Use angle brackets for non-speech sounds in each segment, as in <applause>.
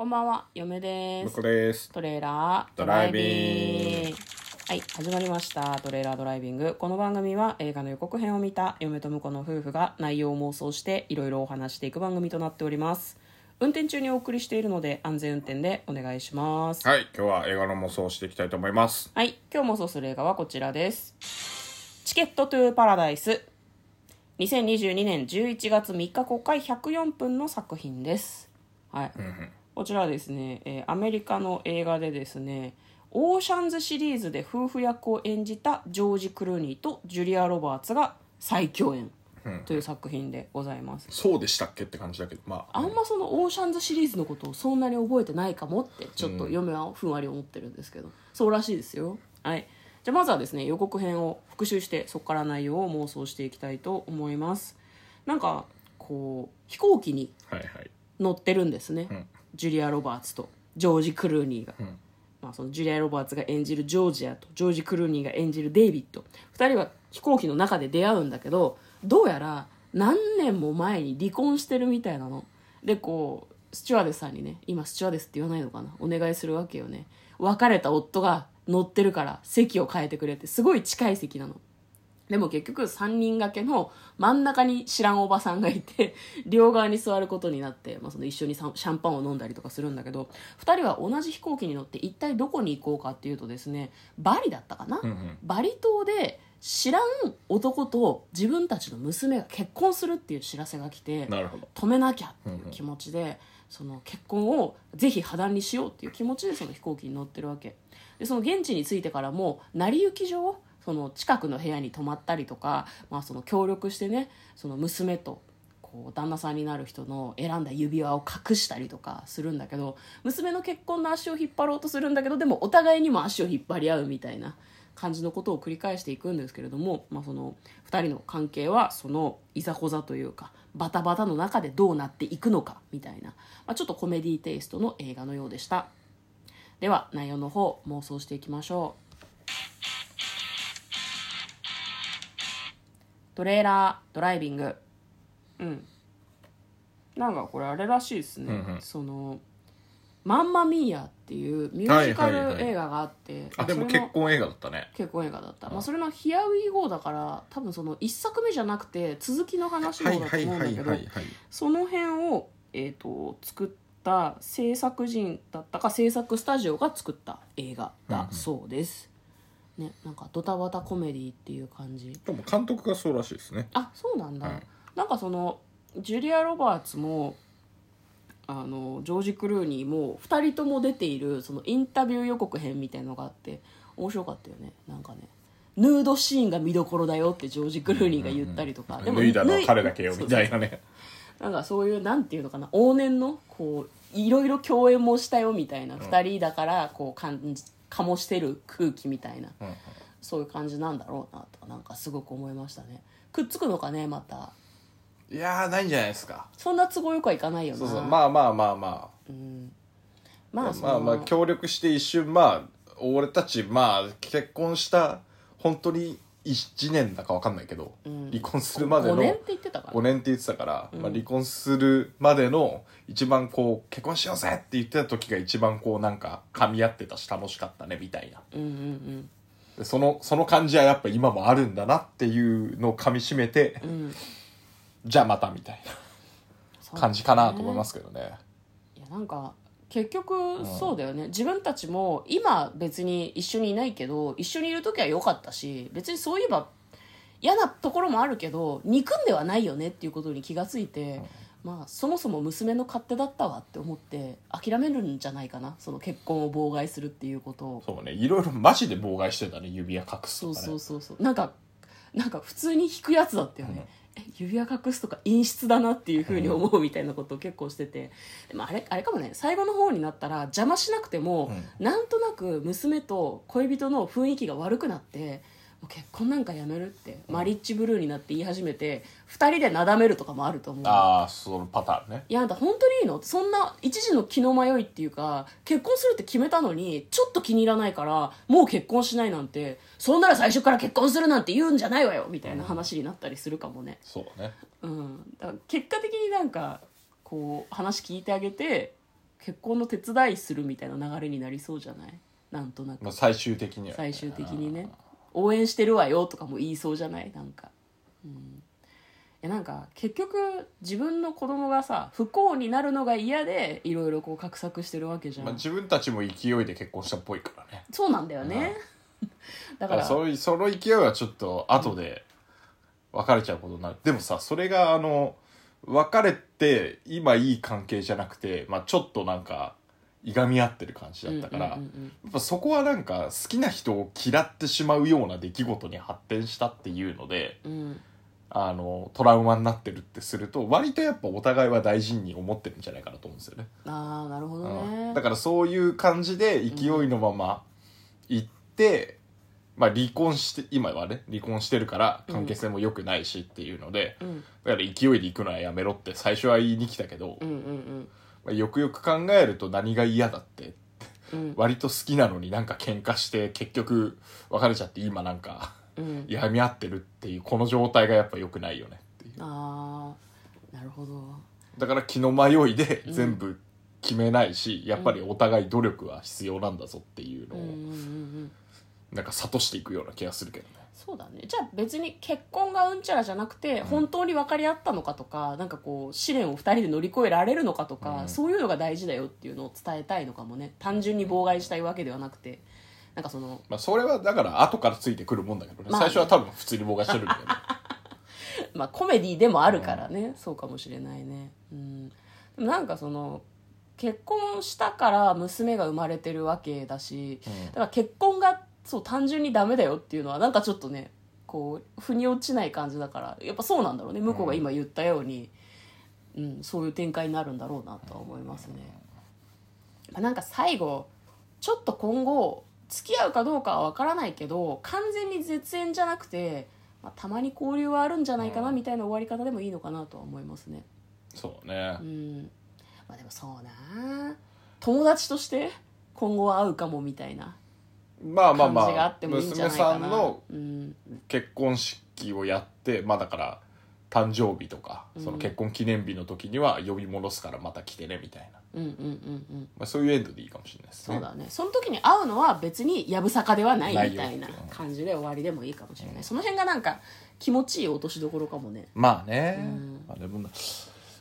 こんばんは、嫁です。です。トレーラードドライビングはい、始まりました。トレーラードライビング。この番組は映画の予告編を見た嫁と婿の夫婦が内容を妄想していろいろお話していく番組となっております。運転中にお送りしているので安全運転でお願いします。はい、今日は映画の妄想をしていきたいと思います。はい、今日妄想する映画はこちらです。チケットトゥーパラダイス。2022年11月3日公開104分の作品です。はい。こちらはですね、えーアメリカの映画でですね、オーシャンズシリーズで夫婦役を演じたジョージ・クルーニーとジュリア・ロバーツが再共演という作品でございます。そうでしたっけって感じだけど、まあ、あんまそのオーシャンズシリーズのことをそんなに覚えてないかもってちょっと嫁はふんわり思ってるんですけど、そうらしいですよ。はい。じゃあまずはですね予告編を復習してそこから内容を妄想していきたいと思います。なんかこう飛行機にはいはい。乗ってるんですね、んジュリア・ロバーツとジョージ・クルーニーが、ん。まあ、そのジュリア・ロバーツが演じるジョージアとジョージ・クルーニーが演じるデイビッド。2人は飛行機の中で出会うんだけどどうやら何年も前に離婚してるみたいなの。でこうスチュワーデスさんにね今スチュワーデスって言わないのかな。お願いするわけよね。別れた夫が乗ってるから席を変えてくれってすごい近い席なのでも結局3人掛けの真ん中に知らんおばさんがいて <laughs> 両側に座ることになって、まあ、その一緒にさシャンパンを飲んだりとかするんだけど2人は同じ飛行機に乗って一体どこに行こうかっていうとですねバリだったかな、うんうん。バリ島で知らん男と自分たちの娘が結婚するっていう知らせが来て。止めなきゃっていう気持ちで、その結婚をぜひ破談にしようっていう気持ちでその飛行機に乗ってるわけでその現地に着いてからも成り行き上その近くの部屋に泊まったりとか、まあ、その協力してねその娘とこう旦那さんになる人の選んだ指輪を隠したりとかするんだけど娘の結婚の足を引っ張ろうとするんだけどでもお互いにも足を引っ張り合うみたいな感じのことを繰り返していくんですけれども、まあ、その2人の関係はそのいざこざというかバタバタの中でどうなっていくのかみたいな、まあ、ちょっとコメディテイストの映画のようでした。では内容の方妄想していきましょう。トレーラードライビング。うん。なんかこれあれらしいですね、うんうん。その「マンマミーヤ」っていうミュージカはいはいはい。ル映画があって、あ、でもそれの結婚映画だったね。結婚映画だった、まあ、それの「ヒアウィーゴーだから多分その1作目じゃなくて続きの話のはいだとはいはい思うんだけどはいはい。その辺を、えー、と作った制作人だったか制作スタジオが作った映画だそうです、ねなんかドタバタコメディっていう感じ。でも監督がそうらしいですね。あそうなんだ、うん。なんかそのジュリア・ロバーツもあのジョージ・クルーニーも2人とも出ているそのインタビュー予告編みたいのがあって面白かったよね。なんかね。ヌードシーンが見どころだよってジョージ・クルーニーが言ったりとか、脱いだのは彼だけよみたいなね。なんかそういうなんていうのかな。往年のこういろいろ共演もしたよみたいな、2人だからこう感じ醸してる空気みたいな、うんうんそういう感じなんだろうなとかなんかすごく思いましたねくっつくのかねまたいやー、ないんじゃないですか。そんな都合よくはいかないよなそうそう。まあまあまあままああ。まあまあ、協力して一瞬、まあ、俺たち、まあ、結婚した、本当に1年だかわかんないけど、離婚するまでの。5年って言ってたから。5年って言ってたから、まあ、離婚するまでの一番こう結婚しようぜって言ってた時が一番こうなんか噛み合ってたし楽しかったねみたいな。うんうんうん。でそのその感じはやっぱ今もあるんだなっていうのを噛みしめて、うん。じゃあまたみたいな感じかなと思いますけどね。いやなんか結局そうだよね、自分たちも今別に一緒にいないけど一緒にいる時は良かったし別にそういえば嫌なところもあるけど憎んではないよねっていうことに気がついて、まあそもそも娘の勝手だったわって思って諦めるんじゃないかな。その結婚を妨害するっていうことを。そうね。いろいろマジで妨害してたね。指輪隠すそうとかね。そうそうそうなんかなんか普通に引くやつだったよね、え指輪隠すとか陰湿だなっていうふうに思うみたいなことを結構してて。でもあれあれかもね。最後の方になったら邪魔しなくても、なんとなく娘と恋人の雰囲気が悪くなって結婚なんかやめるって、マリッジブルーになって言い始めて2人でなだめるとかもあると思う。ああそのパターンね。いやあんた本当にいいの？そんな一時の気の迷いっていうか結婚するって決めたのにちょっと気に入らないからもう結婚しないなんてそんなら最初から結婚するなんて言うんじゃないわよみたいな話になったりするかもね。そうね。うん。だから結果的になんかこう話聞いてあげて結婚の手伝いするみたいな流れになりそうじゃない？なんとなく。まあ、最終的にはね、最終的にね応援してるわよとかも言いそうじゃない？なんか。うん。いやなんか結局自分の子供がさ不幸になるのが嫌でいろいろこう画策してるわけじゃん、まあ、自分たちも勢いで結婚したっぽいからね。そうなんだよね。だか <laughs> だかららそういうその勢いはちょっと後で別れちゃうことになる、でもさそれがあの別れて今いい関係じゃなくて、まあ、ちょっとなんかいがみ合ってる感じだったから、うんうんうんうん。やっぱそこはなんか好きな人を嫌ってしまうような出来事に発展したっていうのでうん。あのトラウマになってるってすると割とやっぱお互いは大事に思ってるんじゃないかなと思うんですよね。ああなるほどうん。ねだからそういう感じで勢いのまま行って、まあ離婚して今はね離婚してるから関係性も良くないしっていうので、うん。だから勢いで行くのはやめろって最初は言いに来たけど、うんうんまあよくよく考えると何が嫌だって。うん。うん割と好きなのになんか喧嘩して結局別れちゃって今なんかうん。やみ合ってるっていうこの状態がやっぱ良くないよね。っていう。ああなるほど。だから気の迷いで全部決めないし、やっぱりお互い努力は必要なんだぞっていうのを、うんうんうんうん。なんか諭していくような気がするけどねそうだね。じゃあ別に結婚がうんちゃらじゃなくて、本当に分かり合ったのかとかなんかこう試練を2人で乗り越えられるのかとか、うん。そういうのが大事だよっていうのを伝えたいのかもね。単純に妨害したいわけではなくて。なんかそのまあそれはだから後からついてくるもんだけどね、まあね。最初は多分普通に妨害してるんだけど <laughs> まあコメディでもあるからね、そうかもしれないね。うん。でもなんかその結婚したから娘が生まれてるわけだし、うん。だから結婚がそう単純にダメだよっていうのはなんかちょっとねこう腑に落ちない感じだからやっぱそうなんだろうね向こうが今言ったように、うんそういう展開になるんだろうなとは思いますね、まあなんか最後ちょっと今後付き合うかどうかは分からないけど完全に絶縁じゃなくて、まあ、たまに交流はあるんじゃないかなみたいな終わり方でもいいのかなとは思いますね。そうね。う、ん。まあでもそうな。友達として今後は会うかもみたいなまあまあ感じがあまあってもいいんじゃ娘ないかなさんのうん。結婚式をやってまあだから誕生日とかその結婚記念日の時には呼び戻すからまた来てねみたいな、うんうんうんうん。まあ、そういうエンドでいいかもしれないですね。そうだね。その時に会うのは別にやぶさかではないみたいなないよ感じで終わりでもいいかもしれない、その辺がなんか気持ちいい落としどころかもね。まあね、うん。まあ、でもな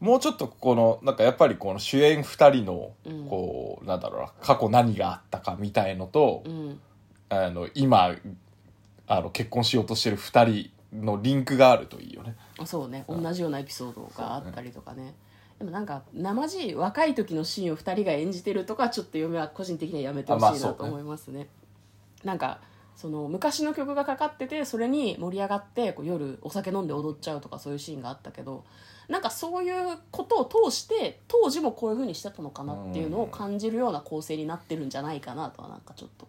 もうちょっとこのなんかやっぱりこの主演2人のうん。こう、なんだろうな過去何があったかみたいのと、うん。あの今あの結婚しようとしてる2人のリンクがあるといいよね。あそうね。同じようなエピソードがあったりとかね。でもなんか生地い若い時のシーンを2人が演じてるとかちょっと嫁は個人的にはやめてほしいなと思いますね,、なんかその昔の曲がかかっててそれに盛り上がってこう夜お酒飲んで踊っちゃうとかそういうシーンがあったけどなんかそういうことを通して当時もこういう風にしてたのかなっていうのを感じるような構成になってるんじゃないかなとはなんかちょっと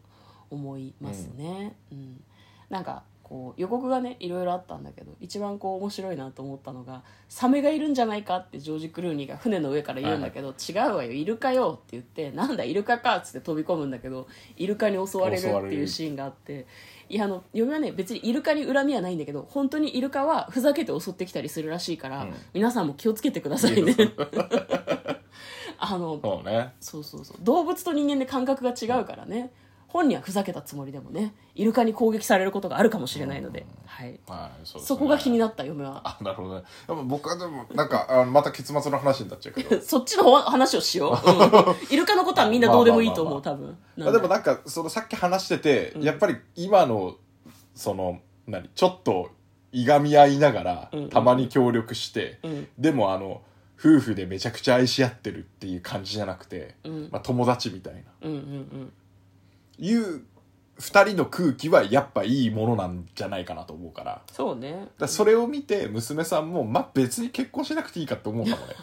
思いますね。うんなんかこう予告がねいろいろあったんだけど一番こう面白いなと思ったのが「サメがいるんじゃないか」ってジョージ・クルーニーが船の上から言うんだけど「違うわよイルカよ」って言って「なんだイルカか」っつって飛び込むんだけどイルカに襲われるっていうシーンがあっていやあの嫁はね別にイルカに恨みはないんだけど本当にイルカはふざけて襲ってきたりするらしいから、うん。皆さんも気をつけてくださいね。<laughs> あのそうね。そうそうそう。動物と人間で感覚が違うからね本人はふざけたつもりでもねイルカに攻撃されることがあるかもしれないので、はい、はいそうですね。そこが気になった嫁は。あなるほどね。でも僕はでもなんかあのまた結末の話になっちゃうけど。<laughs> そっちの方話をしよう、うん。<laughs> イルカのことはみんなどうでもいいと思う多分。あでもなんかそのさっき話してて、やっぱり今のその何ちょっといがみ合いながら、うんうん。たまに協力して、うん。でもあの夫婦でめちゃくちゃ愛し合ってるっていう感じじゃなくて、うん。まあ、友達みたいな。うんうんうんいう二人の空気はやっぱいいものなんじゃないかなと思うから。そうね。らそれを見て娘さんも、まあ、別に結婚しなくていいかって思うかもね。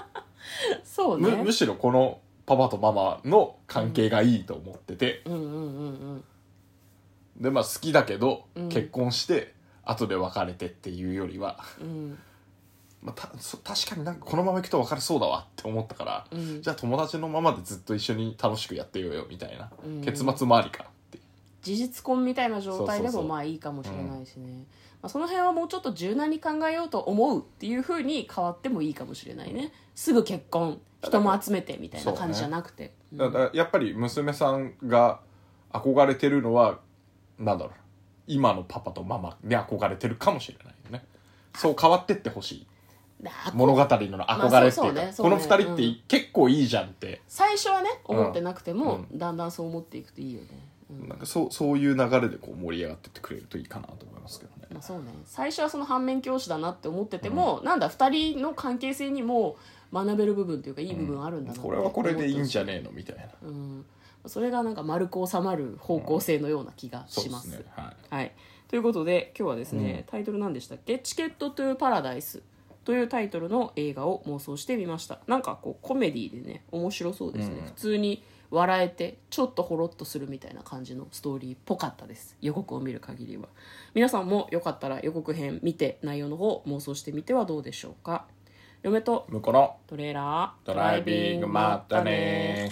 <laughs> そうね。むむしろこのパパとママの関係がいいと思ってて、うんうんうんうん。でまあ好きだけど、うん。結婚して後で別れてっていうよりは、うんまあ、たそ確かになんかこのままいくと別れそうだわって思ったから、うん。じゃあ友達のままでずっと一緒に楽しくやってようよみたいな、うん。結末もありかなって事実婚みたいな状態でもまあいいかもしれないしね、まあ、その辺はもうちょっと柔軟に考えようと思うっていうふうに変わってもいいかもしれないね。すぐ結婚人も集めてみたいな感じじゃなくて、うんだからやっぱり娘さんが憧れてるのはなんだろう。今のパパとママに憧れてるかもしれないよね。そう変わってってほしい。だ物語の憧れっていうか、この二人ってうん結構いいじゃんって、最初はね思ってなくても、うだんだんそう思っていくといいよね、うん。なんかそうそういう流れでこう盛り上がってってくれるといいかなと思いますけどね。まあ、そうね。最初はその反面教師だなって思ってても、なんだ2人の関係性にも学べる部分というかいい部分あるんだなって。これはこれでいいんじゃねねえのみたいな。うん、それがなんか丸く収まる方向性のような気がします。す。ね。はい。はい、ということで今日はですね、タイトル何でしたっけ「チケット・トゥ・パラダイス」というタイトルの映画を妄想してみました。なんかこうコメディでね面白そうですね、うん。普通に笑えてちょっとほろっとするみたいな感じのストーリーっぽかったです。予告を見る限りは。皆さんもよかったら予告編見て内容の方妄想してみてはどうでしょうか。嫁と向こうのトレーラードライビングまったね